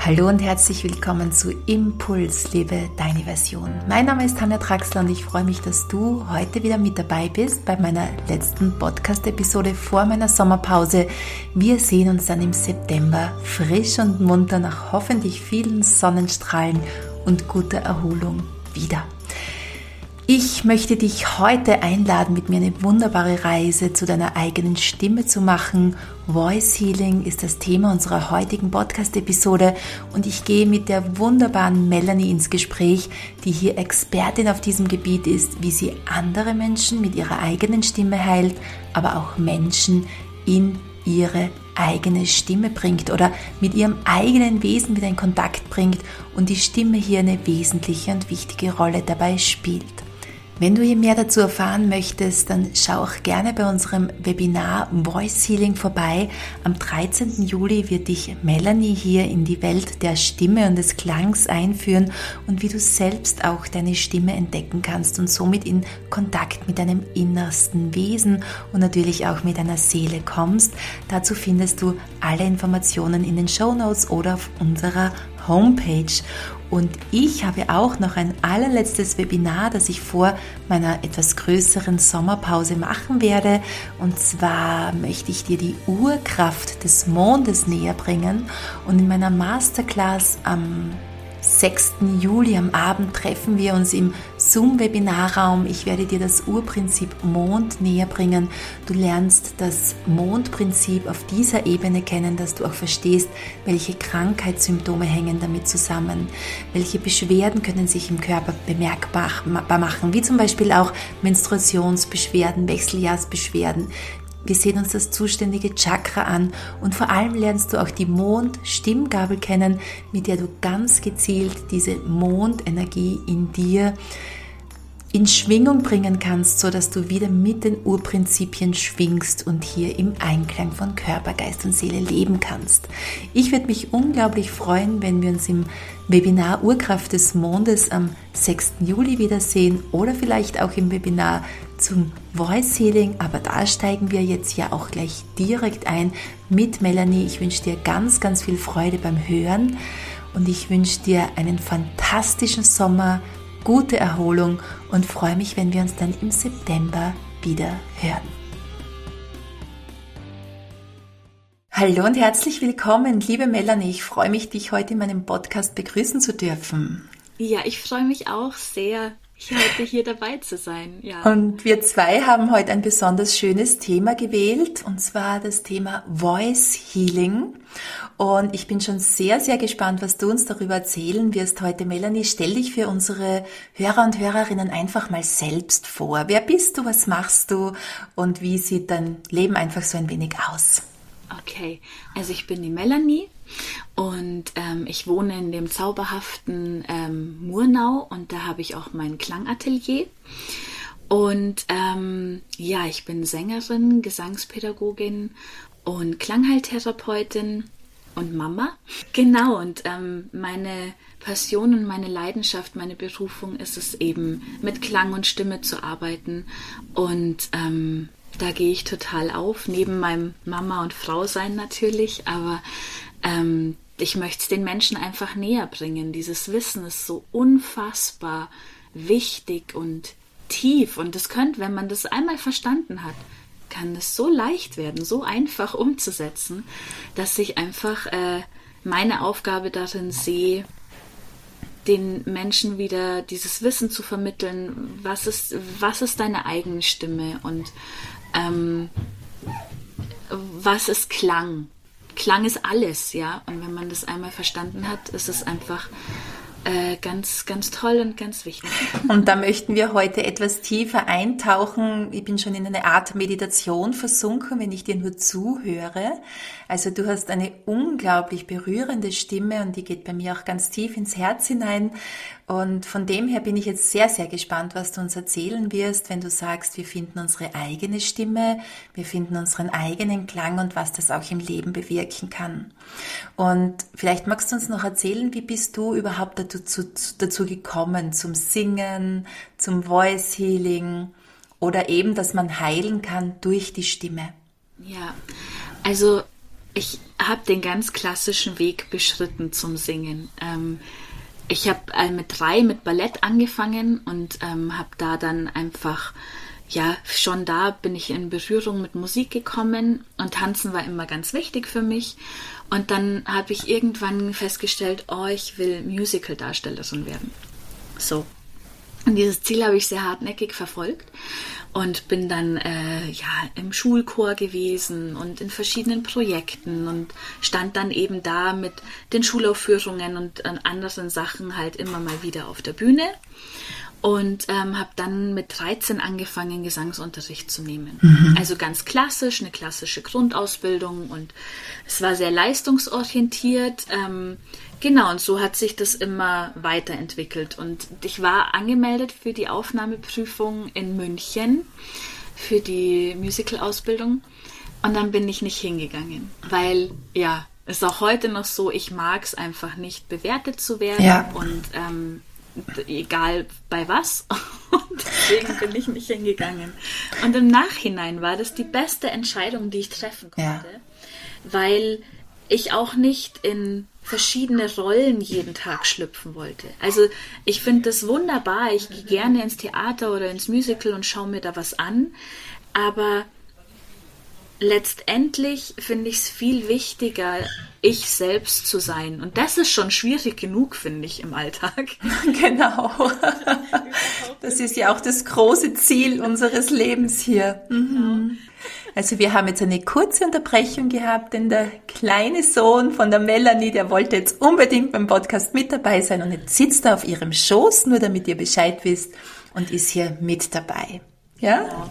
Hallo und herzlich willkommen zu Impuls, liebe deine Version. Mein Name ist Tanja Traxler und ich freue mich, dass du heute wieder mit dabei bist bei meiner letzten Podcast-Episode vor meiner Sommerpause. Wir sehen uns dann im September frisch und munter nach hoffentlich vielen Sonnenstrahlen und guter Erholung wieder. Ich möchte dich heute einladen, mit mir eine wunderbare Reise zu deiner eigenen Stimme zu machen. Voice Healing ist das Thema unserer heutigen Podcast-Episode und ich gehe mit der wunderbaren Melanie ins Gespräch, die hier Expertin auf diesem Gebiet ist, wie sie andere Menschen mit ihrer eigenen Stimme heilt, aber auch Menschen in ihre eigene Stimme bringt oder mit ihrem eigenen Wesen wieder in Kontakt bringt und die Stimme hier eine wesentliche und wichtige Rolle dabei spielt. Wenn du hier mehr dazu erfahren möchtest, dann schau auch gerne bei unserem Webinar Voice Healing vorbei. Am 13. Juli wird dich Melanie hier in die Welt der Stimme und des Klangs einführen und wie du selbst auch deine Stimme entdecken kannst und somit in Kontakt mit deinem innersten Wesen und natürlich auch mit deiner Seele kommst. Dazu findest du alle Informationen in den Show Notes oder auf unserer Homepage. Und ich habe auch noch ein allerletztes Webinar, das ich vor meiner etwas größeren Sommerpause machen werde. Und zwar möchte ich dir die Urkraft des Mondes näher bringen. Und in meiner Masterclass am 6. Juli am Abend treffen wir uns im Zoom-Webinarraum. Ich werde dir das Urprinzip Mond näher bringen. Du lernst das Mondprinzip auf dieser Ebene kennen, dass du auch verstehst, welche Krankheitssymptome hängen damit zusammen, welche Beschwerden können sich im Körper bemerkbar machen, wie zum Beispiel auch Menstruationsbeschwerden, Wechseljahrsbeschwerden, wir sehen uns das zuständige Chakra an und vor allem lernst du auch die Mond-Stimmgabel kennen, mit der du ganz gezielt diese Mondenergie in dir in Schwingung bringen kannst, so dass du wieder mit den Urprinzipien schwingst und hier im Einklang von Körper, Geist und Seele leben kannst. Ich würde mich unglaublich freuen, wenn wir uns im Webinar Urkraft des Mondes am 6. Juli wiedersehen oder vielleicht auch im Webinar zum Voice Healing, aber da steigen wir jetzt ja auch gleich direkt ein mit Melanie. Ich wünsche dir ganz, ganz viel Freude beim Hören und ich wünsche dir einen fantastischen Sommer, gute Erholung und freue mich, wenn wir uns dann im September wieder hören. Hallo und herzlich willkommen, liebe Melanie. Ich freue mich, dich heute in meinem Podcast begrüßen zu dürfen. Ja, ich freue mich auch sehr, heute hier dabei zu sein. Ja. Und wir zwei haben heute ein besonders schönes Thema gewählt, und zwar das Thema Voice Healing. Und ich bin schon sehr, sehr gespannt, was du uns darüber erzählen wirst heute. Melanie, stell dich für unsere Hörer und Hörerinnen einfach mal selbst vor. Wer bist du, was machst du und wie sieht dein Leben einfach so ein wenig aus? Okay, also ich bin die Melanie und ähm, ich wohne in dem zauberhaften ähm, Murnau und da habe ich auch mein Klangatelier. Und ähm, ja, ich bin Sängerin, Gesangspädagogin und Klangheiltherapeutin und Mama. Genau, und ähm, meine Passion und meine Leidenschaft, meine Berufung ist es eben, mit Klang und Stimme zu arbeiten. Und ähm, da gehe ich total auf, neben meinem Mama und Frau sein natürlich, aber ähm, ich möchte es den Menschen einfach näher bringen. Dieses Wissen ist so unfassbar wichtig und tief und es könnte, wenn man das einmal verstanden hat, kann es so leicht werden, so einfach umzusetzen, dass ich einfach äh, meine Aufgabe darin sehe, den Menschen wieder dieses Wissen zu vermitteln, was ist, was ist deine eigene Stimme und ähm, was ist Klang? Klang ist alles, ja. Und wenn man das einmal verstanden hat, ist es einfach äh, ganz, ganz toll und ganz wichtig. Und da möchten wir heute etwas tiefer eintauchen. Ich bin schon in eine Art Meditation versunken, wenn ich dir nur zuhöre. Also du hast eine unglaublich berührende Stimme und die geht bei mir auch ganz tief ins Herz hinein. Und von dem her bin ich jetzt sehr, sehr gespannt, was du uns erzählen wirst, wenn du sagst, wir finden unsere eigene Stimme, wir finden unseren eigenen Klang und was das auch im Leben bewirken kann. Und vielleicht magst du uns noch erzählen, wie bist du überhaupt dazu, dazu gekommen, zum Singen, zum Voice Healing oder eben, dass man heilen kann durch die Stimme? Ja, also ich habe den ganz klassischen Weg beschritten zum Singen. Ähm, ich habe äh, mit drei mit Ballett angefangen und ähm, habe da dann einfach ja, schon da bin ich in Berührung mit Musik gekommen und Tanzen war immer ganz wichtig für mich. Und dann habe ich irgendwann festgestellt, oh, ich will Musical-Darstellerin werden. So. Und dieses Ziel habe ich sehr hartnäckig verfolgt und bin dann äh, ja im Schulchor gewesen und in verschiedenen Projekten und stand dann eben da mit den Schulaufführungen und anderen Sachen halt immer mal wieder auf der Bühne und ähm, habe dann mit 13 angefangen, Gesangsunterricht zu nehmen. Mhm. Also ganz klassisch, eine klassische Grundausbildung und es war sehr leistungsorientiert. Ähm, genau, und so hat sich das immer weiterentwickelt. Und ich war angemeldet für die Aufnahmeprüfung in München für die Musical-Ausbildung und dann bin ich nicht hingegangen, weil ja, ist auch heute noch so, ich mag es einfach nicht bewertet zu werden ja. und ähm, egal bei was. Und deswegen bin ich nicht hingegangen. Und im Nachhinein war das die beste Entscheidung, die ich treffen konnte, ja. weil ich auch nicht in verschiedene Rollen jeden Tag schlüpfen wollte. Also ich finde das wunderbar. Ich gehe gerne ins Theater oder ins Musical und schaue mir da was an. Aber letztendlich finde ich es viel wichtiger, ich selbst zu sein. Und das ist schon schwierig genug, finde ich, im Alltag. Genau. Das ist ja auch das große Ziel unseres Lebens hier. Mhm. Also wir haben jetzt eine kurze Unterbrechung gehabt, denn der kleine Sohn von der Melanie, der wollte jetzt unbedingt beim Podcast mit dabei sein und jetzt sitzt er auf ihrem Schoß, nur damit ihr Bescheid wisst und ist hier mit dabei. Ja?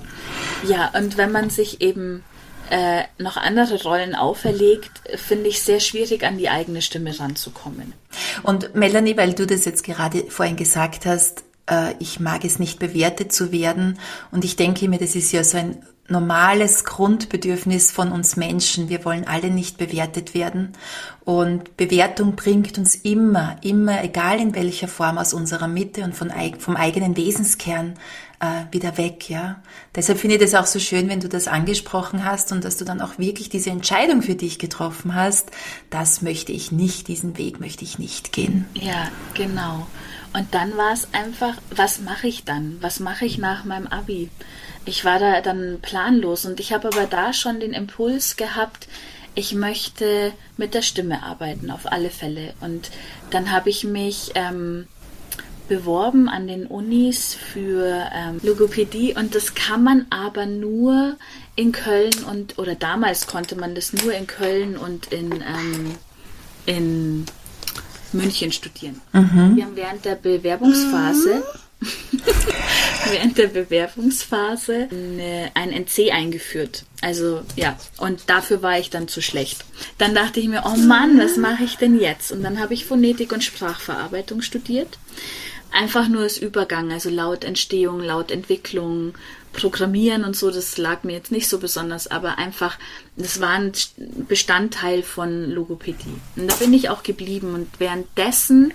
Ja, und wenn man sich eben äh, noch andere Rollen auferlegt, finde ich sehr schwierig, an die eigene Stimme ranzukommen. Und Melanie, weil du das jetzt gerade vorhin gesagt hast, äh, ich mag es nicht bewertet zu werden. Und ich denke mir, das ist ja so ein normales Grundbedürfnis von uns Menschen. Wir wollen alle nicht bewertet werden. Und Bewertung bringt uns immer, immer, egal in welcher Form, aus unserer Mitte und von, vom eigenen Wesenskern äh, wieder weg. Ja, deshalb finde ich das auch so schön, wenn du das angesprochen hast und dass du dann auch wirklich diese Entscheidung für dich getroffen hast. Das möchte ich nicht, diesen Weg möchte ich nicht gehen. Ja, genau. Und dann war es einfach, was mache ich dann? Was mache ich nach meinem Abi? ich war da dann planlos und ich habe aber da schon den Impuls gehabt, ich möchte mit der Stimme arbeiten, auf alle Fälle. Und dann habe ich mich ähm, beworben an den Unis für ähm, Logopädie und das kann man aber nur in Köln und, oder damals konnte man das nur in Köln und in, ähm, in München studieren. Mhm. Wir haben während der Bewerbungsphase mhm während der Bewerbungsphase eine, ein NC eingeführt. Also ja, und dafür war ich dann zu schlecht. Dann dachte ich mir, oh Mann, was mache ich denn jetzt? Und dann habe ich Phonetik und Sprachverarbeitung studiert. Einfach nur als Übergang, also Lautentstehung, Lautentwicklung, Programmieren und so, das lag mir jetzt nicht so besonders, aber einfach, das war ein Bestandteil von Logopädie. Und da bin ich auch geblieben und währenddessen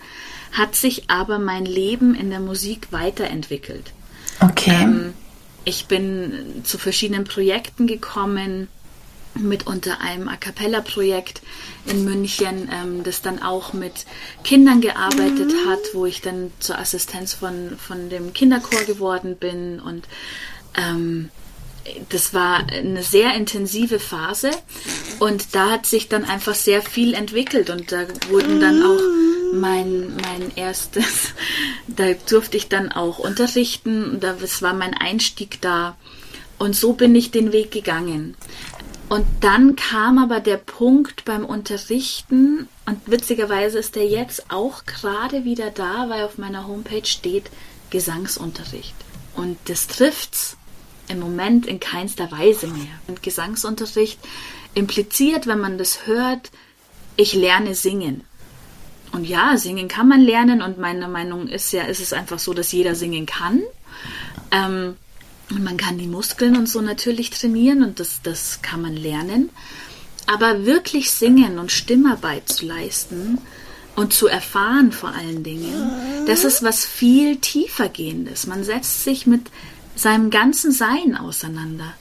hat sich aber mein Leben in der Musik weiterentwickelt. Okay. Ähm, ich bin zu verschiedenen Projekten gekommen, mit unter einem A cappella-Projekt in München, ähm, das dann auch mit Kindern gearbeitet mhm. hat, wo ich dann zur Assistenz von, von dem Kinderchor geworden bin und ähm, das war eine sehr intensive Phase und da hat sich dann einfach sehr viel entwickelt und da wurden dann auch mein, mein erstes, da durfte ich dann auch unterrichten, das war mein Einstieg da und so bin ich den Weg gegangen. Und dann kam aber der Punkt beim Unterrichten und witzigerweise ist der jetzt auch gerade wieder da, weil auf meiner Homepage steht Gesangsunterricht. Und das trifft's im Moment in keinster Weise mehr. Und Gesangsunterricht impliziert, wenn man das hört, ich lerne singen. Und ja, singen kann man lernen und meine Meinung ist ja, ist es einfach so, dass jeder singen kann. Ähm, und man kann die Muskeln und so natürlich trainieren und das, das kann man lernen. Aber wirklich singen und Stimmarbeit zu leisten und zu erfahren vor allen Dingen, das ist was viel tiefer gehendes. Man setzt sich mit seinem ganzen Sein auseinander.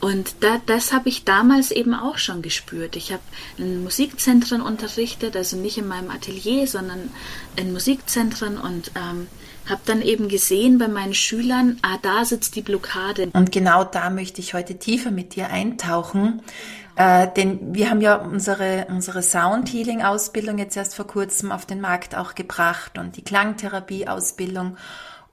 Und da, das habe ich damals eben auch schon gespürt. Ich habe in Musikzentren unterrichtet, also nicht in meinem Atelier, sondern in Musikzentren und ähm, habe dann eben gesehen bei meinen Schülern, ah, da sitzt die Blockade. Und genau da möchte ich heute tiefer mit dir eintauchen. Äh, denn wir haben ja unsere, unsere Sound Healing Ausbildung jetzt erst vor kurzem auf den Markt auch gebracht und die Klangtherapie Ausbildung.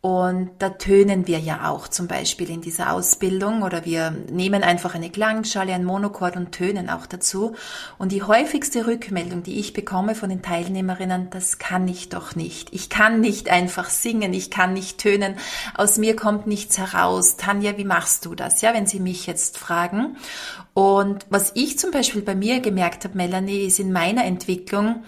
Und da tönen wir ja auch zum Beispiel in dieser Ausbildung oder wir nehmen einfach eine Klangschale, ein Monochord und tönen auch dazu. Und die häufigste Rückmeldung, die ich bekomme von den Teilnehmerinnen, das kann ich doch nicht. Ich kann nicht einfach singen, ich kann nicht tönen, aus mir kommt nichts heraus. Tanja, wie machst du das? Ja, wenn Sie mich jetzt fragen. Und was ich zum Beispiel bei mir gemerkt habe, Melanie, ist in meiner Entwicklung,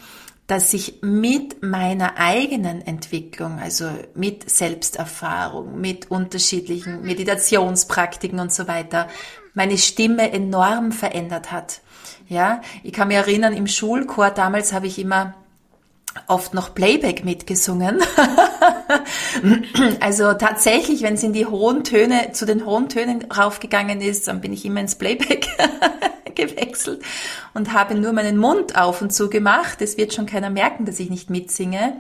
dass ich mit meiner eigenen Entwicklung, also mit Selbsterfahrung, mit unterschiedlichen Meditationspraktiken und so weiter, meine Stimme enorm verändert hat. Ja, ich kann mich erinnern, im Schulchor damals habe ich immer oft noch Playback mitgesungen. also tatsächlich, wenn es in die hohen Töne, zu den hohen Tönen raufgegangen ist, dann bin ich immer ins Playback gewechselt und habe nur meinen Mund auf und zu gemacht. Es wird schon keiner merken, dass ich nicht mitsinge.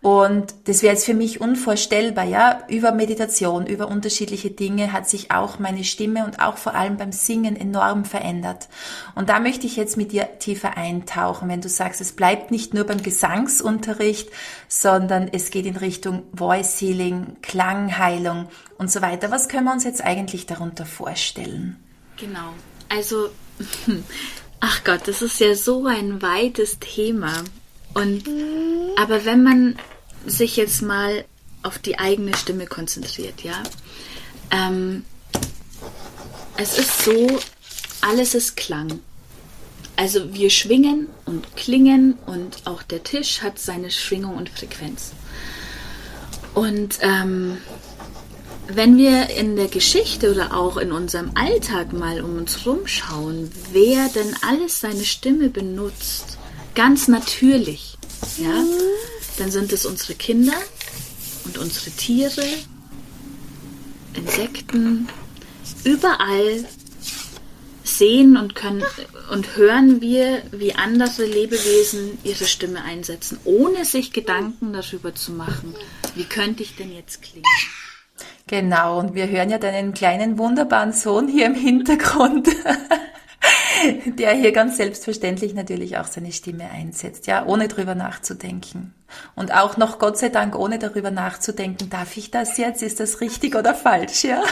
Und das wäre jetzt für mich unvorstellbar, ja. Über Meditation, über unterschiedliche Dinge hat sich auch meine Stimme und auch vor allem beim Singen enorm verändert. Und da möchte ich jetzt mit dir tiefer eintauchen, wenn du sagst, es bleibt nicht nur beim Gesangsunterricht, sondern es geht in Richtung Voice Healing, Klangheilung und so weiter. Was können wir uns jetzt eigentlich darunter vorstellen? Genau. Also, ach Gott, das ist ja so ein weites Thema. Und aber wenn man sich jetzt mal auf die eigene Stimme konzentriert, ja, ähm, es ist so, alles ist Klang. Also wir schwingen und klingen und auch der Tisch hat seine Schwingung und Frequenz. Und ähm, wenn wir in der Geschichte oder auch in unserem Alltag mal um uns rumschauen, wer denn alles seine Stimme benutzt, ganz natürlich, ja, dann sind es unsere Kinder und unsere Tiere, Insekten, überall sehen und können und hören wir, wie andere Lebewesen ihre Stimme einsetzen, ohne sich Gedanken darüber zu machen, wie könnte ich denn jetzt klingen. Genau, und wir hören ja deinen kleinen wunderbaren Sohn hier im Hintergrund. der hier ganz selbstverständlich natürlich auch seine Stimme einsetzt, ja, ohne drüber nachzudenken. Und auch noch Gott sei Dank, ohne darüber nachzudenken, darf ich das jetzt? Ist das richtig oder falsch, ja?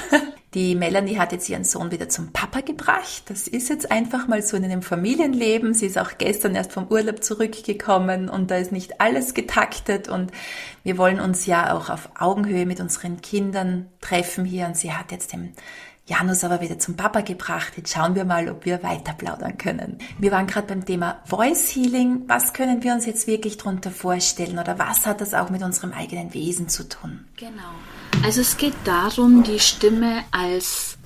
Die Melanie hat jetzt ihren Sohn wieder zum Papa gebracht. Das ist jetzt einfach mal so in einem Familienleben. Sie ist auch gestern erst vom Urlaub zurückgekommen und da ist nicht alles getaktet und wir wollen uns ja auch auf Augenhöhe mit unseren Kindern treffen hier und sie hat jetzt den Janus aber wieder zum Papa gebracht. Jetzt schauen wir mal, ob wir weiter plaudern können. Wir waren gerade beim Thema Voice Healing. Was können wir uns jetzt wirklich darunter vorstellen oder was hat das auch mit unserem eigenen Wesen zu tun? Genau. Also es geht darum, die Stimme als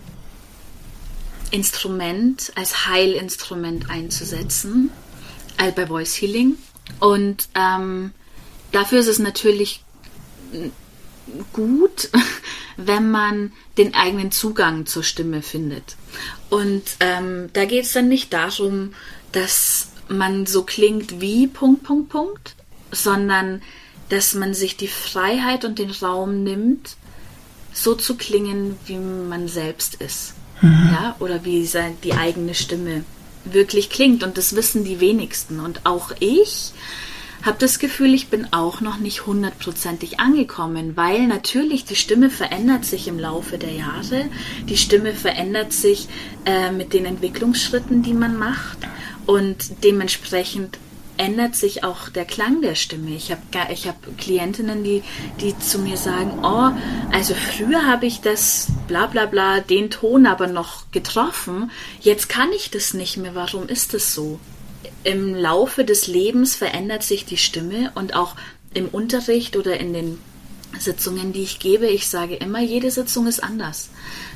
Instrument, als Heilinstrument einzusetzen, also bei Voice Healing. Und ähm, dafür ist es natürlich gut, wenn man den eigenen Zugang zur Stimme findet. Und ähm, da geht es dann nicht darum, dass man so klingt wie Punkt, Punkt, Punkt, sondern dass man sich die Freiheit und den Raum nimmt, so zu klingen, wie man selbst ist. Mhm. Ja, oder wie die eigene Stimme wirklich klingt. Und das wissen die wenigsten. Und auch ich habe das Gefühl, ich bin auch noch nicht hundertprozentig angekommen, weil natürlich die Stimme verändert sich im Laufe der Jahre. Die Stimme verändert sich äh, mit den Entwicklungsschritten, die man macht und dementsprechend ändert sich auch der Klang der Stimme. Ich habe ich hab Klientinnen, die, die zu mir sagen, oh, also früher habe ich das bla bla bla, den Ton aber noch getroffen, jetzt kann ich das nicht mehr. Warum ist das so? Im Laufe des Lebens verändert sich die Stimme und auch im Unterricht oder in den Sitzungen, die ich gebe, ich sage immer, jede Sitzung ist anders.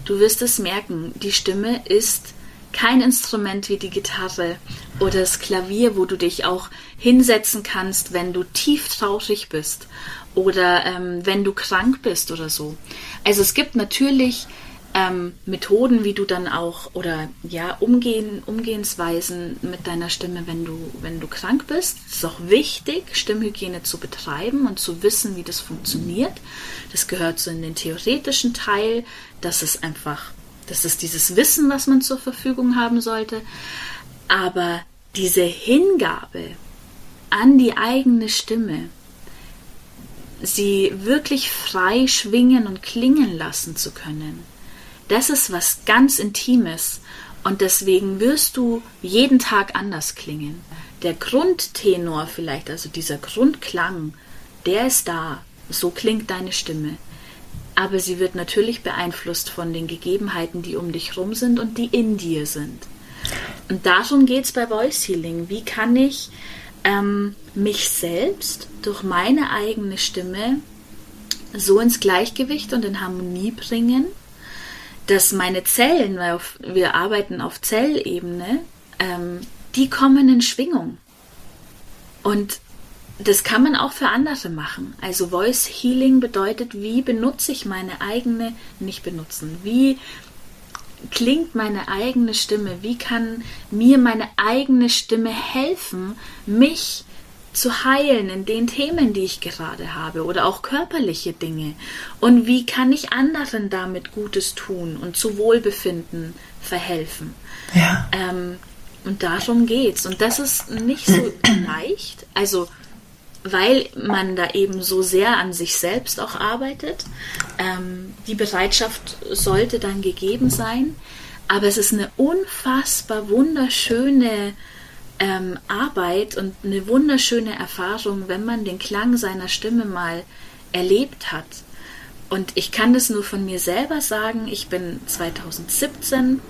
Du wirst es merken, die Stimme ist kein Instrument wie die Gitarre oder das Klavier, wo du dich auch hinsetzen kannst, wenn du tief traurig bist oder ähm, wenn du krank bist oder so. Also es gibt natürlich ähm, Methoden, wie du dann auch oder ja Umgehen, Umgehensweisen mit deiner Stimme, wenn du wenn du krank bist. Es ist auch wichtig, Stimmhygiene zu betreiben und zu wissen, wie das funktioniert. Das gehört so in den theoretischen Teil. Das ist einfach, das ist dieses Wissen, was man zur Verfügung haben sollte. Aber diese Hingabe an die eigene Stimme, sie wirklich frei schwingen und klingen lassen zu können, das ist was ganz Intimes und deswegen wirst du jeden Tag anders klingen. Der Grundtenor vielleicht, also dieser Grundklang, der ist da. So klingt deine Stimme. Aber sie wird natürlich beeinflusst von den Gegebenheiten, die um dich rum sind und die in dir sind. Und darum geht es bei Voice Healing. Wie kann ich ähm, mich selbst durch meine eigene Stimme so ins Gleichgewicht und in Harmonie bringen, dass meine Zellen, weil wir arbeiten auf Zellebene, ähm, die kommen in Schwingung. Und das kann man auch für andere machen. Also Voice Healing bedeutet, wie benutze ich meine eigene, nicht benutzen, wie klingt meine eigene Stimme? Wie kann mir meine eigene Stimme helfen, mich zu heilen in den Themen, die ich gerade habe oder auch körperliche Dinge? Und wie kann ich anderen damit Gutes tun und zu Wohlbefinden verhelfen? Ja. Ähm, und darum geht's. Und das ist nicht so leicht. Also weil man da eben so sehr an sich selbst auch arbeitet. Ähm, die Bereitschaft sollte dann gegeben sein, aber es ist eine unfassbar wunderschöne ähm, Arbeit und eine wunderschöne Erfahrung, wenn man den Klang seiner Stimme mal erlebt hat. Und ich kann das nur von mir selber sagen. Ich bin 2017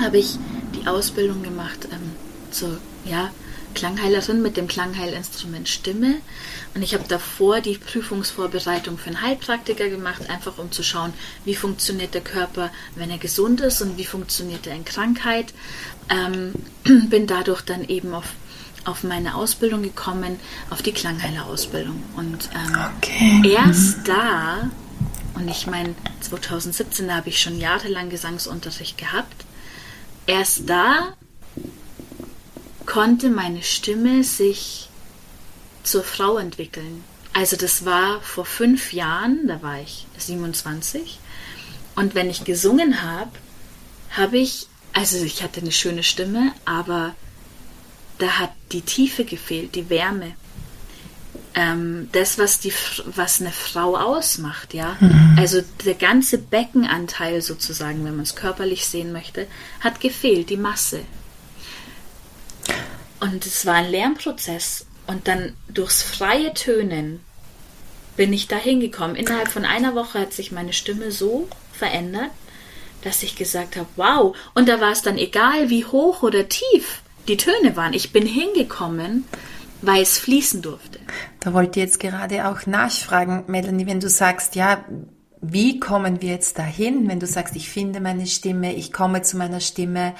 habe ich die Ausbildung gemacht ähm, zur ja, Klangheilerin mit dem Klangheilinstrument Stimme. Und ich habe davor die Prüfungsvorbereitung für einen Heilpraktiker gemacht, einfach um zu schauen, wie funktioniert der Körper, wenn er gesund ist und wie funktioniert er in Krankheit. Ähm, bin dadurch dann eben auf, auf meine Ausbildung gekommen, auf die Klangheilerausbildung. Und ähm, okay. erst mhm. da, und ich meine, 2017 habe ich schon jahrelang Gesangsunterricht gehabt, erst da konnte meine Stimme sich zur Frau entwickeln. Also das war vor fünf Jahren, da war ich 27. Und wenn ich gesungen habe, habe ich, also ich hatte eine schöne Stimme, aber da hat die Tiefe gefehlt, die Wärme. Ähm, das, was, die, was eine Frau ausmacht, ja. Mhm. Also der ganze Beckenanteil sozusagen, wenn man es körperlich sehen möchte, hat gefehlt, die Masse. Und es war ein Lernprozess. Und dann durchs freie Tönen bin ich da hingekommen. Innerhalb von einer Woche hat sich meine Stimme so verändert, dass ich gesagt habe, wow. Und da war es dann egal, wie hoch oder tief die Töne waren. Ich bin hingekommen, weil es fließen durfte. Da wollte ich jetzt gerade auch nachfragen, Melanie, wenn du sagst, ja, wie kommen wir jetzt dahin, wenn du sagst, ich finde meine Stimme, ich komme zu meiner Stimme,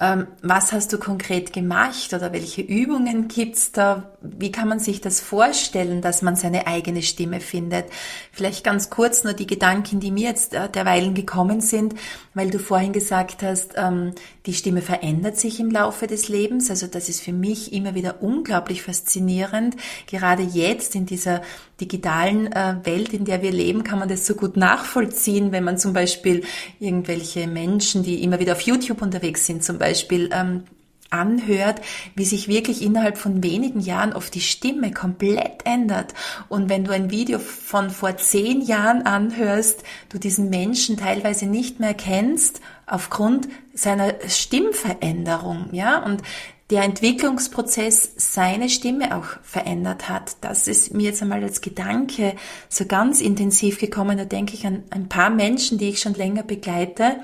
was hast du konkret gemacht oder welche Übungen gibt's da? Wie kann man sich das vorstellen, dass man seine eigene Stimme findet? Vielleicht ganz kurz nur die Gedanken, die mir jetzt äh, derweilen gekommen sind, weil du vorhin gesagt hast, ähm, die Stimme verändert sich im Laufe des Lebens. Also das ist für mich immer wieder unglaublich faszinierend. Gerade jetzt in dieser digitalen äh, Welt, in der wir leben, kann man das so gut nachvollziehen, wenn man zum Beispiel irgendwelche Menschen, die immer wieder auf YouTube unterwegs sind, zum Beispiel ähm, anhört, wie sich wirklich innerhalb von wenigen Jahren oft die Stimme komplett ändert. Und wenn du ein Video von vor zehn Jahren anhörst, du diesen Menschen teilweise nicht mehr kennst aufgrund seiner Stimmveränderung, ja, und der Entwicklungsprozess seine Stimme auch verändert hat. Das ist mir jetzt einmal als Gedanke so ganz intensiv gekommen. Da denke ich an ein paar Menschen, die ich schon länger begleite.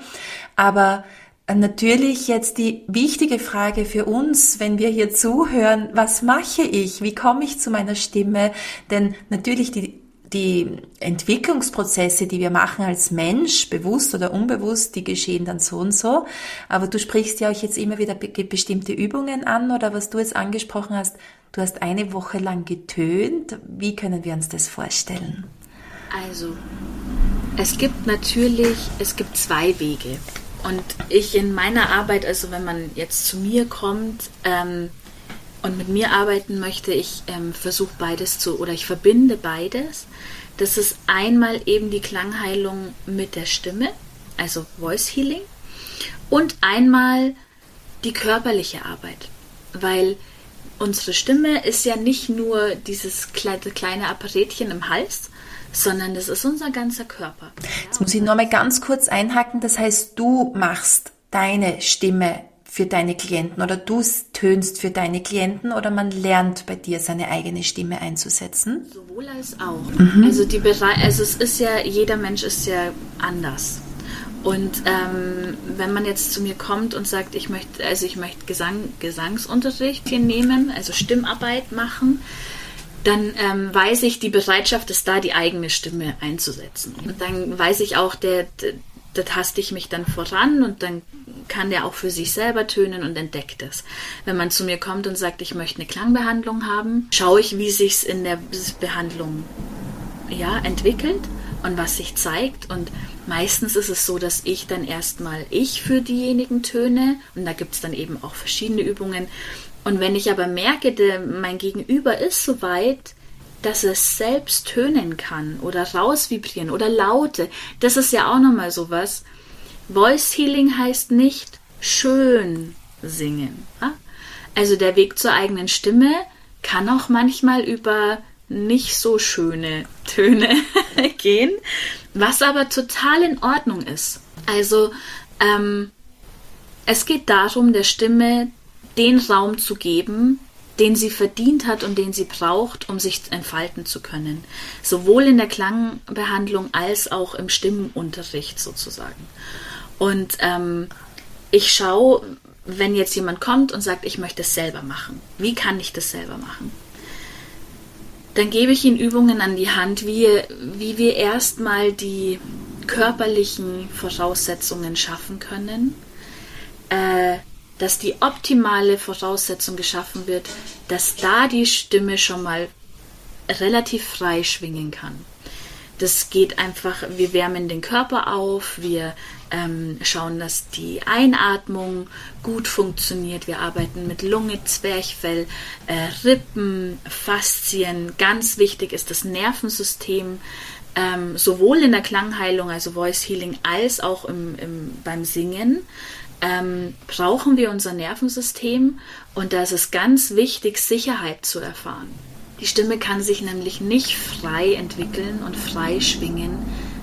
Aber Natürlich jetzt die wichtige Frage für uns, wenn wir hier zuhören, was mache ich? Wie komme ich zu meiner Stimme? Denn natürlich die, die Entwicklungsprozesse, die wir machen als Mensch, bewusst oder unbewusst, die geschehen dann so und so. Aber du sprichst ja auch jetzt immer wieder bestimmte Übungen an oder was du jetzt angesprochen hast. Du hast eine Woche lang getönt. Wie können wir uns das vorstellen? Also, Es gibt natürlich, es gibt zwei Wege. Und ich in meiner Arbeit, also wenn man jetzt zu mir kommt ähm, und mit mir arbeiten möchte, ich ähm, versuche beides zu, oder ich verbinde beides. Das ist einmal eben die Klangheilung mit der Stimme, also Voice Healing, und einmal die körperliche Arbeit, weil unsere Stimme ist ja nicht nur dieses kleine Apparätchen im Hals, sondern das ist unser ganzer Körper. Jetzt muss ich nur mal ganz kurz einhaken. Das heißt, du machst deine Stimme für deine Klienten oder du tönst für deine Klienten oder man lernt bei dir seine eigene Stimme einzusetzen? Sowohl als auch. Mhm. Also, die also es ist ja, jeder Mensch ist ja anders. Und ähm, wenn man jetzt zu mir kommt und sagt, ich möchte, also ich möchte Gesang, Gesangsunterricht hier nehmen, also Stimmarbeit machen, dann ähm, weiß ich, die Bereitschaft ist da, die eigene Stimme einzusetzen. Und dann weiß ich auch, der, der, da taste ich mich dann voran und dann kann der auch für sich selber tönen und entdeckt es. Wenn man zu mir kommt und sagt, ich möchte eine Klangbehandlung haben, schaue ich, wie sich es in der Behandlung ja, entwickelt und was sich zeigt. Und meistens ist es so, dass ich dann erstmal ich für diejenigen töne und da gibt es dann eben auch verschiedene Übungen. Und wenn ich aber merke, der, mein Gegenüber ist so weit, dass es selbst tönen kann oder rausvibrieren oder Laute, das ist ja auch nochmal sowas. Voice Healing heißt nicht schön singen. Also der Weg zur eigenen Stimme kann auch manchmal über nicht so schöne Töne gehen, was aber total in Ordnung ist. Also ähm, es geht darum, der Stimme den Raum zu geben, den sie verdient hat und den sie braucht, um sich entfalten zu können. Sowohl in der Klangbehandlung als auch im Stimmenunterricht sozusagen. Und ähm, ich schaue, wenn jetzt jemand kommt und sagt, ich möchte es selber machen. Wie kann ich das selber machen? dann gebe ich ihnen Übungen an die Hand, wie, wie wir erstmal die körperlichen Voraussetzungen schaffen können, äh, dass die optimale Voraussetzung geschaffen wird, dass da die Stimme schon mal relativ frei schwingen kann. Das geht einfach, wir wärmen den Körper auf, wir ähm, schauen, dass die Einatmung gut funktioniert. Wir arbeiten mit Lunge, Zwerchfell, äh, Rippen, Faszien. Ganz wichtig ist das Nervensystem. Ähm, sowohl in der Klangheilung, also Voice Healing, als auch im, im, beim Singen ähm, brauchen wir unser Nervensystem und da ist es ganz wichtig, Sicherheit zu erfahren. Die Stimme kann sich nämlich nicht frei entwickeln und frei schwingen,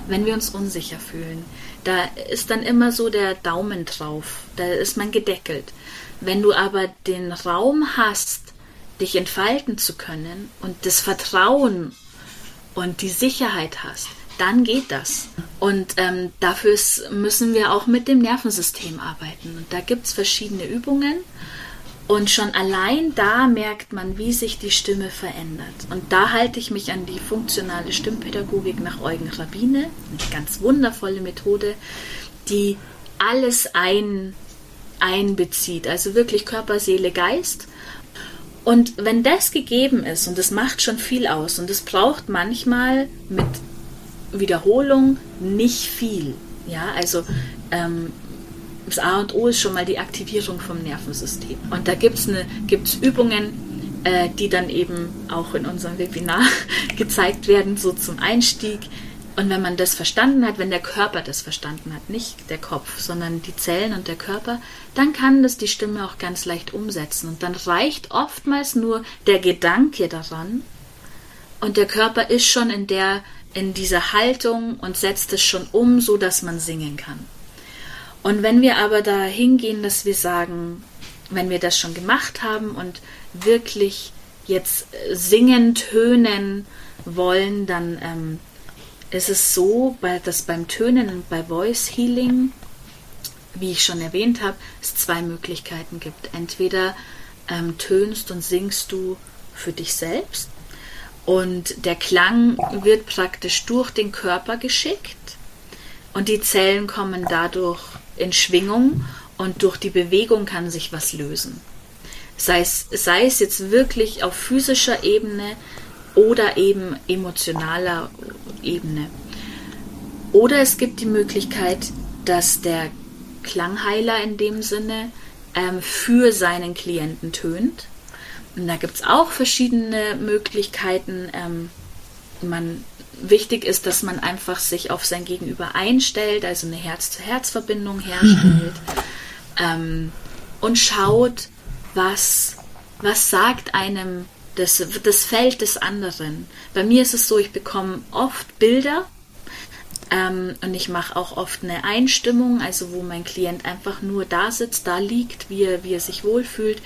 wenn wir uns unsicher fühlen. Da ist dann immer so der Daumen drauf, da ist man gedeckelt. Wenn du aber den Raum hast, dich entfalten zu können und das Vertrauen und die Sicherheit hast, dann geht das. Und ähm, dafür müssen wir auch mit dem Nervensystem arbeiten. Und da gibt es verschiedene Übungen. Und schon allein da merkt man, wie sich die Stimme verändert. Und da halte ich mich an die funktionale Stimmpädagogik nach Eugen Rabine, eine ganz wundervolle Methode, die alles ein, einbezieht, also wirklich Körper, Seele, Geist. Und wenn das gegeben ist, und das macht schon viel aus, und es braucht manchmal mit Wiederholung nicht viel. Ja, also ähm, das A und O ist schon mal die Aktivierung vom Nervensystem. Und da gibt es gibt's Übungen, äh, die dann eben auch in unserem Webinar gezeigt werden, so zum Einstieg. Und wenn man das verstanden hat, wenn der Körper das verstanden hat, nicht der Kopf, sondern die Zellen und der Körper, dann kann das die Stimme auch ganz leicht umsetzen. Und dann reicht oftmals nur der Gedanke daran und der Körper ist schon in der in dieser Haltung und setzt es schon um, so dass man singen kann. Und wenn wir aber da hingehen, dass wir sagen, wenn wir das schon gemacht haben und wirklich jetzt singen, tönen wollen, dann ähm, ist es so, dass beim Tönen und bei Voice Healing, wie ich schon erwähnt habe, es zwei Möglichkeiten gibt. Entweder ähm, tönst und singst du für dich selbst und der Klang wird praktisch durch den Körper geschickt und die Zellen kommen dadurch in Schwingung und durch die Bewegung kann sich was lösen. Sei es, sei es jetzt wirklich auf physischer Ebene oder eben emotionaler Ebene. Oder es gibt die Möglichkeit, dass der Klangheiler in dem Sinne ähm, für seinen Klienten tönt. Und da gibt es auch verschiedene Möglichkeiten. Ähm, man, wichtig ist, dass man einfach sich auf sein Gegenüber einstellt, also eine Herz-zu-Herz-Verbindung herstellt ähm, und schaut, was, was sagt einem das, das Feld des anderen. Bei mir ist es so, ich bekomme oft Bilder ähm, und ich mache auch oft eine Einstimmung, also wo mein Klient einfach nur da sitzt, da liegt, wie er, wie er sich wohlfühlt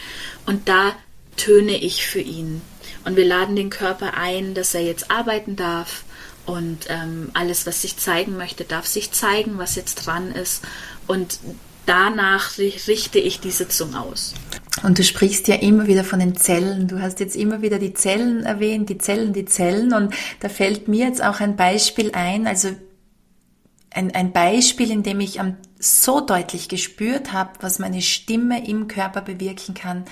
und da töne ich für ihn. Und wir laden den Körper ein, dass er jetzt arbeiten darf und ähm, alles, was sich zeigen möchte, darf sich zeigen, was jetzt dran ist. Und danach richte ich die Sitzung aus. Und du sprichst ja immer wieder von den Zellen. Du hast jetzt immer wieder die Zellen erwähnt, die Zellen, die Zellen. Und da fällt mir jetzt auch ein Beispiel ein. Also ein, ein Beispiel, in dem ich am so deutlich gespürt habe, was meine Stimme im Körper bewirken kann.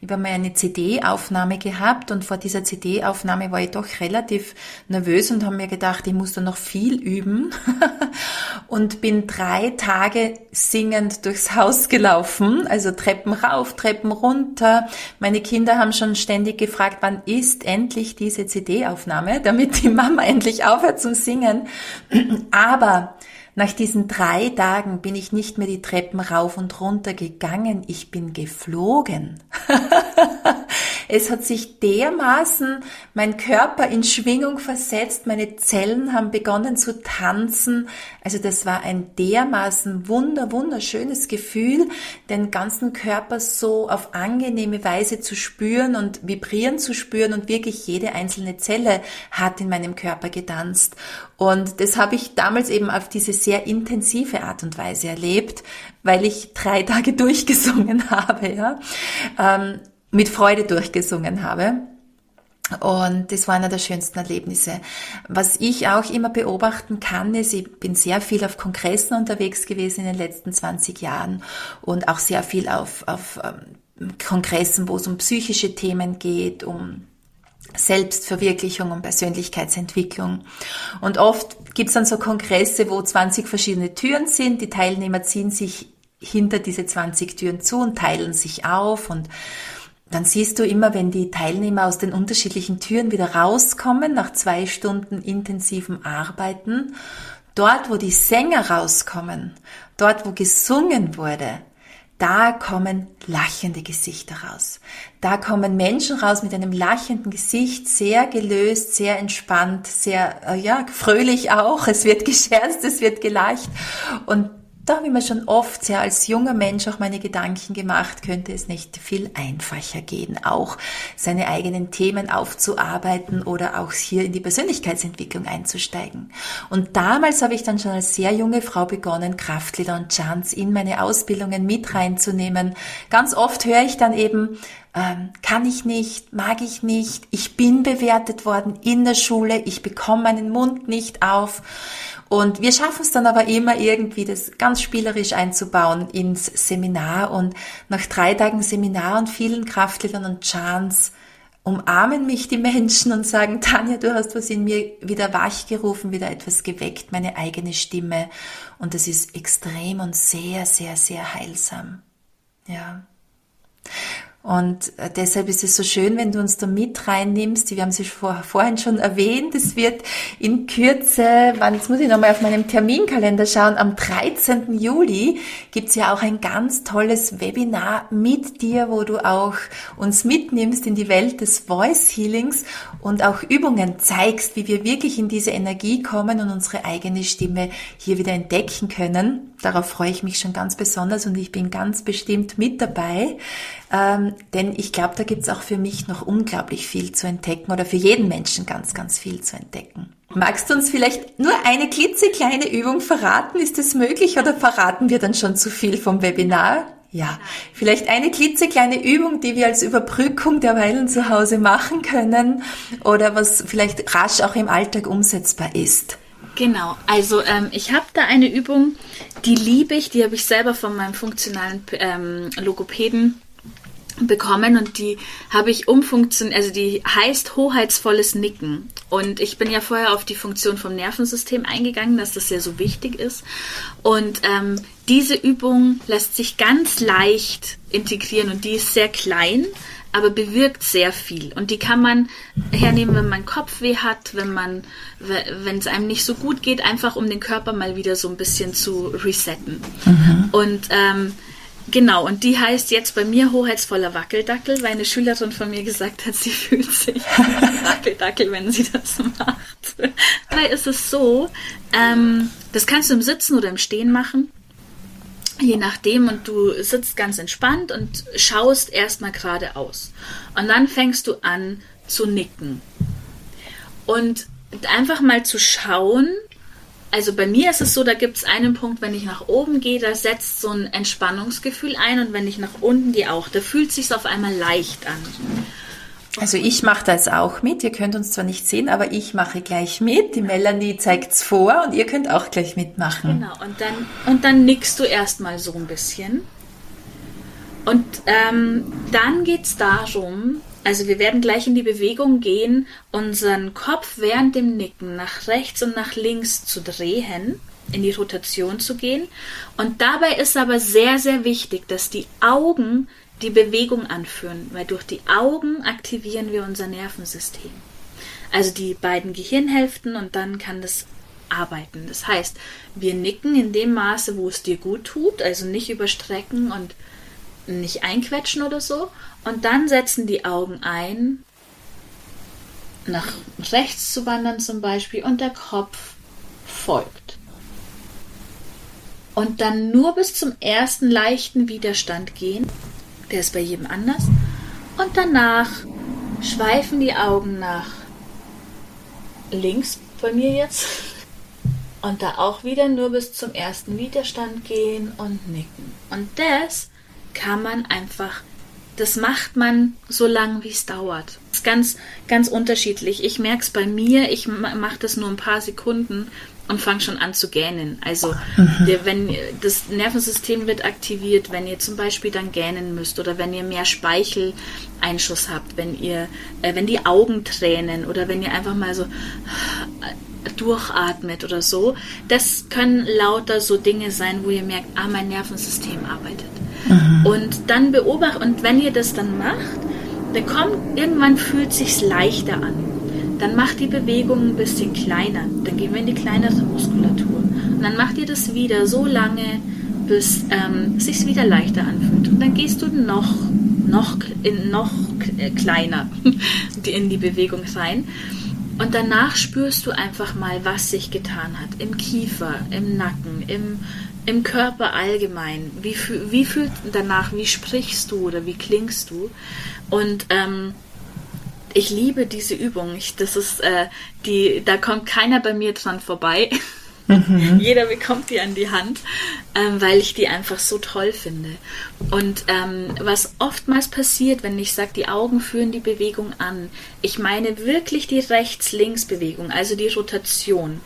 Ich habe mal eine CD-Aufnahme gehabt und vor dieser CD-Aufnahme war ich doch relativ nervös und habe mir gedacht, ich muss da noch viel üben und bin drei Tage singend durchs Haus gelaufen, also Treppen rauf, Treppen runter. Meine Kinder haben schon ständig gefragt, wann ist endlich diese CD-Aufnahme, damit die Mama endlich aufhört zum Singen. Aber nach diesen drei Tagen bin ich nicht mehr die Treppen rauf und runter gegangen, ich bin geflogen. es hat sich dermaßen mein Körper in Schwingung versetzt, meine Zellen haben begonnen zu tanzen. Also das war ein dermaßen wunder, wunderschönes Gefühl, den ganzen Körper so auf angenehme Weise zu spüren und vibrieren zu spüren und wirklich jede einzelne Zelle hat in meinem Körper getanzt. Und das habe ich damals eben auf diese sehr intensive Art und Weise erlebt, weil ich drei Tage durchgesungen habe, ja, ähm, mit Freude durchgesungen habe. Und das war einer der schönsten Erlebnisse. Was ich auch immer beobachten kann, ist, ich bin sehr viel auf Kongressen unterwegs gewesen in den letzten 20 Jahren und auch sehr viel auf, auf ähm, Kongressen, wo es um psychische Themen geht, um Selbstverwirklichung und Persönlichkeitsentwicklung. Und oft gibt's dann so Kongresse, wo 20 verschiedene Türen sind. Die Teilnehmer ziehen sich hinter diese 20 Türen zu und teilen sich auf und dann siehst du immer, wenn die Teilnehmer aus den unterschiedlichen Türen wieder rauskommen, nach zwei Stunden intensivem Arbeiten, dort, wo die Sänger rauskommen, dort, wo gesungen wurde, da kommen lachende Gesichter raus. Da kommen Menschen raus mit einem lachenden Gesicht, sehr gelöst, sehr entspannt, sehr, äh, ja, fröhlich auch. Es wird gescherzt, es wird gelacht. Und da habe ich mir schon oft sehr als junger Mensch auch meine Gedanken gemacht, könnte es nicht viel einfacher gehen, auch seine eigenen Themen aufzuarbeiten oder auch hier in die Persönlichkeitsentwicklung einzusteigen. Und damals habe ich dann schon als sehr junge Frau begonnen, Kraftlieder und Chants in meine Ausbildungen mit reinzunehmen. Ganz oft höre ich dann eben, ähm, kann ich nicht, mag ich nicht, ich bin bewertet worden in der Schule, ich bekomme meinen Mund nicht auf. Und wir schaffen es dann aber immer irgendwie, das ganz spielerisch einzubauen ins Seminar. Und nach drei Tagen Seminar und vielen Kraftliedern und Chants umarmen mich die Menschen und sagen, Tanja, du hast was in mir wieder wachgerufen, wieder etwas geweckt, meine eigene Stimme. Und das ist extrem und sehr, sehr, sehr heilsam. Ja. Und äh, deshalb ist es so schön, wenn du uns da mit reinnimmst. Wir haben sie vor, vorhin schon erwähnt. Es wird in Kürze, wann, jetzt muss ich nochmal auf meinem Terminkalender schauen, am 13. Juli gibt's ja auch ein ganz tolles Webinar mit dir, wo du auch uns mitnimmst in die Welt des Voice Healings und auch Übungen zeigst, wie wir wirklich in diese Energie kommen und unsere eigene Stimme hier wieder entdecken können. Darauf freue ich mich schon ganz besonders und ich bin ganz bestimmt mit dabei. Ähm, denn ich glaube, da gibt's auch für mich noch unglaublich viel zu entdecken oder für jeden Menschen ganz, ganz viel zu entdecken. Magst du uns vielleicht nur eine klitzekleine Übung verraten? Ist es möglich oder verraten wir dann schon zu viel vom Webinar? Ja, vielleicht eine klitzekleine Übung, die wir als Überbrückung derweilen zu Hause machen können oder was vielleicht rasch auch im Alltag umsetzbar ist. Genau, also ähm, ich habe da eine Übung, die liebe ich, die habe ich selber von meinem funktionalen ähm, Logopäden bekommen und die habe ich umfunktioniert, also die heißt hoheitsvolles Nicken. Und ich bin ja vorher auf die Funktion vom Nervensystem eingegangen, dass das ja so wichtig ist. Und ähm, diese Übung lässt sich ganz leicht integrieren und die ist sehr klein, aber bewirkt sehr viel. Und die kann man hernehmen, wenn man Kopfweh hat, wenn man, wenn es einem nicht so gut geht, einfach um den Körper mal wieder so ein bisschen zu resetten. Mhm. Und ähm, Genau, und die heißt jetzt bei mir hoheitsvoller Wackeldackel, weil eine Schülerin von mir gesagt hat, sie fühlt sich Wackeldackel, wenn sie das macht. weil es ist so, ähm, das kannst du im Sitzen oder im Stehen machen, je nachdem, und du sitzt ganz entspannt und schaust erstmal geradeaus. Und dann fängst du an zu nicken. Und einfach mal zu schauen, also bei mir ist es so, da gibt es einen Punkt, wenn ich nach oben gehe, da setzt so ein Entspannungsgefühl ein und wenn ich nach unten gehe auch, da fühlt sich auf einmal leicht an. Also ich mache das auch mit. Ihr könnt uns zwar nicht sehen, aber ich mache gleich mit. Die Melanie zeigt es vor und ihr könnt auch gleich mitmachen. Genau, und dann, und dann nickst du erstmal so ein bisschen. Und ähm, dann geht es darum, also wir werden gleich in die Bewegung gehen, unseren Kopf während dem Nicken nach rechts und nach links zu drehen, in die Rotation zu gehen. Und dabei ist aber sehr, sehr wichtig, dass die Augen die Bewegung anführen, weil durch die Augen aktivieren wir unser Nervensystem. Also die beiden Gehirnhälften und dann kann das arbeiten. Das heißt, wir nicken in dem Maße, wo es dir gut tut, also nicht überstrecken und nicht einquetschen oder so. Und dann setzen die Augen ein, nach rechts zu wandern zum Beispiel, und der Kopf folgt. Und dann nur bis zum ersten leichten Widerstand gehen. Der ist bei jedem anders. Und danach schweifen die Augen nach links bei mir jetzt. Und da auch wieder nur bis zum ersten Widerstand gehen und nicken. Und das kann man einfach, das macht man so lange, wie es dauert. Das ist ganz, ganz unterschiedlich. Ich merke es bei mir, ich mache das nur ein paar Sekunden und fange schon an zu gähnen. Also mhm. der, wenn das Nervensystem wird aktiviert, wenn ihr zum Beispiel dann gähnen müsst oder wenn ihr mehr Speicheleinschuss habt, wenn ihr, äh, wenn die Augen tränen oder wenn ihr einfach mal so äh, durchatmet oder so. Das können lauter so Dinge sein, wo ihr merkt, ah, mein Nervensystem arbeitet. Mhm. Und dann beobachtet, und wenn ihr das dann macht, dann kommt, irgendwann fühlt sich's leichter an. Dann macht die Bewegung ein bisschen kleiner. Dann gehen wir in die kleinere Muskulatur. Und dann macht ihr das wieder so lange, bis ähm, es sich wieder leichter anfühlt. Und dann gehst du noch, noch, in, noch äh, kleiner in die Bewegung rein. Und danach spürst du einfach mal, was sich getan hat. Im Kiefer, im Nacken, im im Körper allgemein. Wie, wie fühlt danach, wie sprichst du oder wie klingst du? Und ähm, ich liebe diese Übung. Ich, das ist äh, die, da kommt keiner bei mir dran vorbei. Mhm. Jeder bekommt die an die Hand, ähm, weil ich die einfach so toll finde. Und ähm, was oftmals passiert, wenn ich sage, die Augen führen die Bewegung an, ich meine wirklich die Rechts-Links-Bewegung, also die Rotation.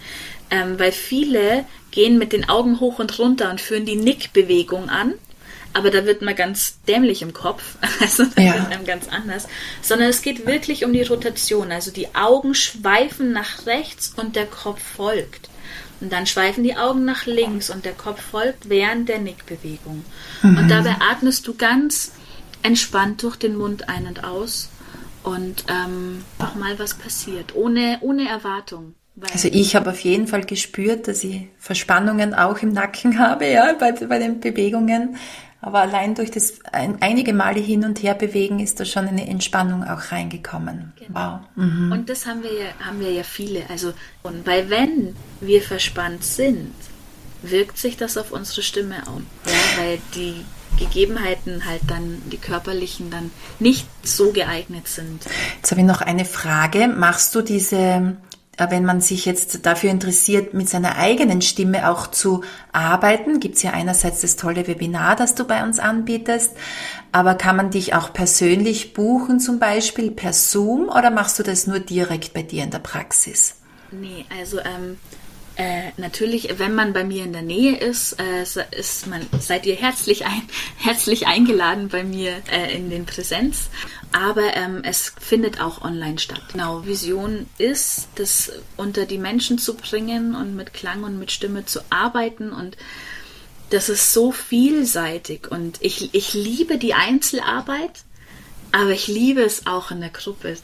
Ähm, weil viele gehen mit den Augen hoch und runter und führen die Nickbewegung an. Aber da wird man ganz dämlich im Kopf, also da ja. wird einem ganz anders. Sondern es geht wirklich um die Rotation. Also die Augen schweifen nach rechts und der Kopf folgt. Und dann schweifen die Augen nach links und der Kopf folgt während der Nickbewegung. Mhm. Und dabei atmest du ganz entspannt durch den Mund ein und aus und ähm, auch mal was passiert, ohne, ohne Erwartung. Also ich habe auf jeden Fall gespürt, dass ich Verspannungen auch im Nacken habe, ja, bei, bei den Bewegungen. Aber allein durch das ein, einige Male hin und her bewegen ist da schon eine Entspannung auch reingekommen. Genau. Wow. Mhm. Und das haben wir ja, haben wir ja viele. Also, und weil wenn wir verspannt sind, wirkt sich das auf unsere Stimme aus. Ja, weil die Gegebenheiten halt dann, die körperlichen dann nicht so geeignet sind. Jetzt habe ich noch eine Frage. Machst du diese wenn man sich jetzt dafür interessiert, mit seiner eigenen Stimme auch zu arbeiten, gibt's ja einerseits das tolle Webinar, das du bei uns anbietest, aber kann man dich auch persönlich buchen, zum Beispiel per Zoom, oder machst du das nur direkt bei dir in der Praxis? Nee, also ähm, Äh, natürlich, wenn man bei mir in der Nähe ist, äh, ist man, seid ihr herzlich, ein, herzlich eingeladen bei mir äh, in den Präsenz. Aber ähm, es findet auch online statt. Genau, Vision ist, das unter die Menschen zu bringen und mit Klang und mit Stimme zu arbeiten und das ist so vielseitig und ich, ich liebe die Einzelarbeit, aber ich liebe es auch in der Gruppe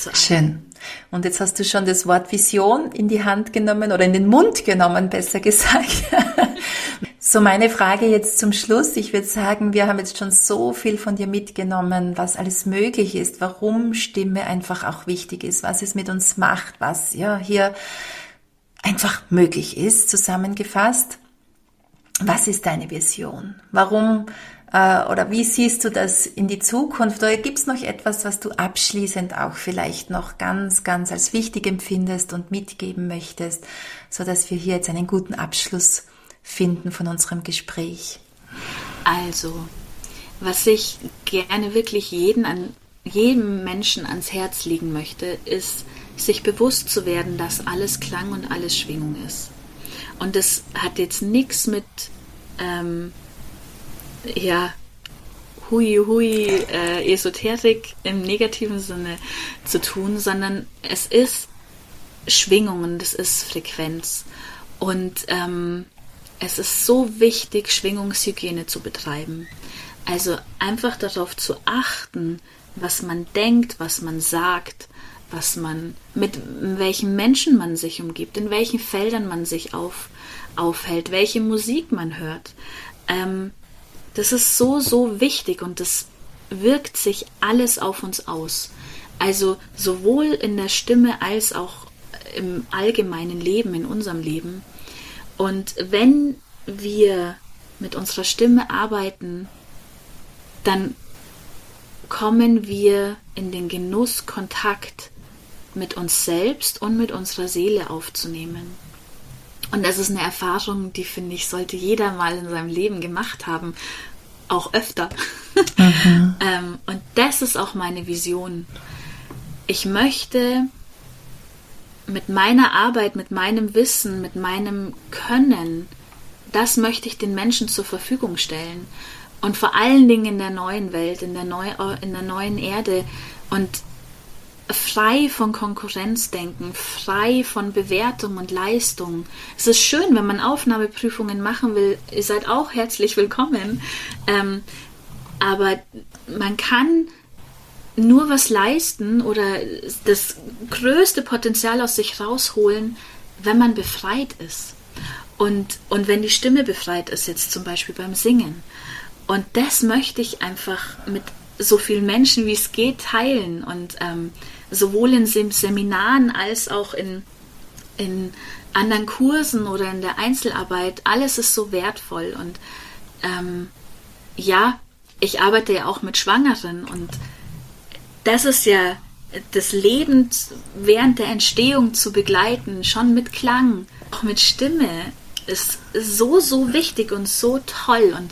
zu arbeiten. Schön. Und jetzt hast du schon das Wort Vision in die Hand genommen oder in den Mund genommen, besser gesagt. so meine Frage jetzt zum Schluss. Ich würde sagen, wir haben jetzt schon so viel von dir mitgenommen, was alles möglich ist, warum Stimme einfach auch wichtig ist, was es mit uns macht, was ja hier einfach möglich ist, zusammengefasst. Was ist deine Vision? Warum oder wie siehst du das in die Zukunft? Oder gibt es noch etwas, was du abschließend auch vielleicht noch ganz, ganz als wichtig empfindest und mitgeben möchtest, so dass wir hier jetzt einen guten Abschluss finden von unserem Gespräch? Also, was ich gerne wirklich jeden an, jedem Menschen ans Herz legen möchte, ist, sich bewusst zu werden, dass alles Klang und alles Schwingung ist. Und das hat jetzt nichts mit ähm, ja, hui hui äh, Esoterik im negativen Sinne zu tun, sondern es ist Schwingungen, das ist Frequenz. Und ähm, es ist so wichtig, Schwingungshygiene zu betreiben. Also einfach darauf zu achten, was man denkt, was man sagt, was man, mit welchen Menschen man sich umgibt, in welchen Feldern man sich auf, aufhält, welche Musik man hört. Ähm, das ist so, so wichtig und das wirkt sich alles auf uns aus. Also sowohl in der Stimme als auch im allgemeinen Leben, in unserem Leben. Und wenn wir mit unserer Stimme arbeiten, dann kommen wir in den Genuss, Kontakt mit uns selbst und mit unserer Seele aufzunehmen. Und das ist eine Erfahrung, die finde ich, sollte jeder mal in seinem Leben gemacht haben. Auch öfter. Mhm. ähm, und das ist auch meine Vision. Ich möchte mit meiner Arbeit, mit meinem Wissen, mit meinem Können, das möchte ich den Menschen zur Verfügung stellen. Und vor allen Dingen in der neuen Welt, in der, neu, in der neuen Erde. Und frei von Konkurrenzdenken, frei von Bewertung und Leistung. Es ist schön, wenn man Aufnahmeprüfungen machen will. Ihr seid auch herzlich willkommen. Ähm, aber man kann nur was leisten oder das größte Potenzial aus sich rausholen, wenn man befreit ist. Und, und wenn die Stimme befreit ist, jetzt zum Beispiel beim Singen. Und das möchte ich einfach mit so vielen Menschen wie es geht teilen. Und ähm, sowohl in Seminaren als auch in, in anderen Kursen oder in der Einzelarbeit, alles ist so wertvoll. Und ähm, ja, ich arbeite ja auch mit Schwangeren und das ist ja das Leben während der Entstehung zu begleiten, schon mit Klang, auch mit Stimme, ist so, so wichtig und so toll. Und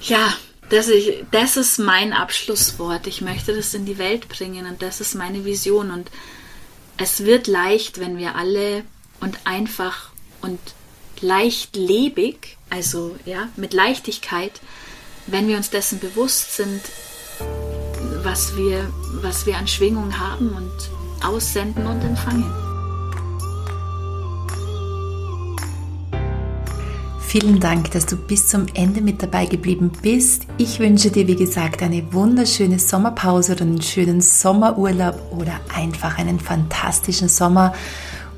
ja, das, ich, das ist mein Abschlusswort. Ich möchte das in die Welt bringen und das ist meine Vision. Und es wird leicht, wenn wir alle und einfach und leichtlebig, also ja, mit Leichtigkeit, wenn wir uns dessen bewusst sind, was wir, was wir an Schwingung haben und aussenden und empfangen. Vielen Dank, dass du bis zum Ende mit dabei geblieben bist. Ich wünsche dir, wie gesagt, eine wunderschöne Sommerpause oder einen schönen Sommerurlaub oder einfach einen fantastischen Sommer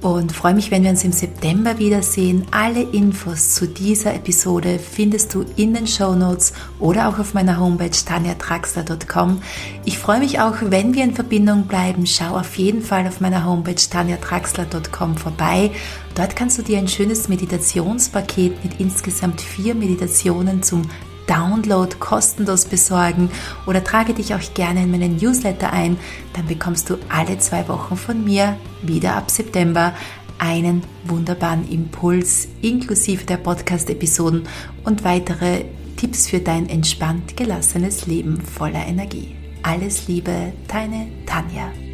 und freue mich, wenn wir uns im September wiedersehen. Alle Infos zu dieser Episode findest du in den Show Notes oder auch auf meiner Homepage tanjatraxler.com. Ich freue mich auch, wenn wir in Verbindung bleiben. Schau auf jeden Fall auf meiner Homepage tanjatraxler.com vorbei. Dort kannst du dir ein schönes Meditationspaket mit insgesamt vier Meditationen zum Download kostenlos besorgen oder trage dich auch gerne in meinen Newsletter ein. Dann bekommst du alle zwei Wochen von mir, wieder ab September, einen wunderbaren Impuls inklusive der Podcast-Episoden und weitere Tipps für dein entspannt gelassenes Leben voller Energie. Alles Liebe, deine Tanja.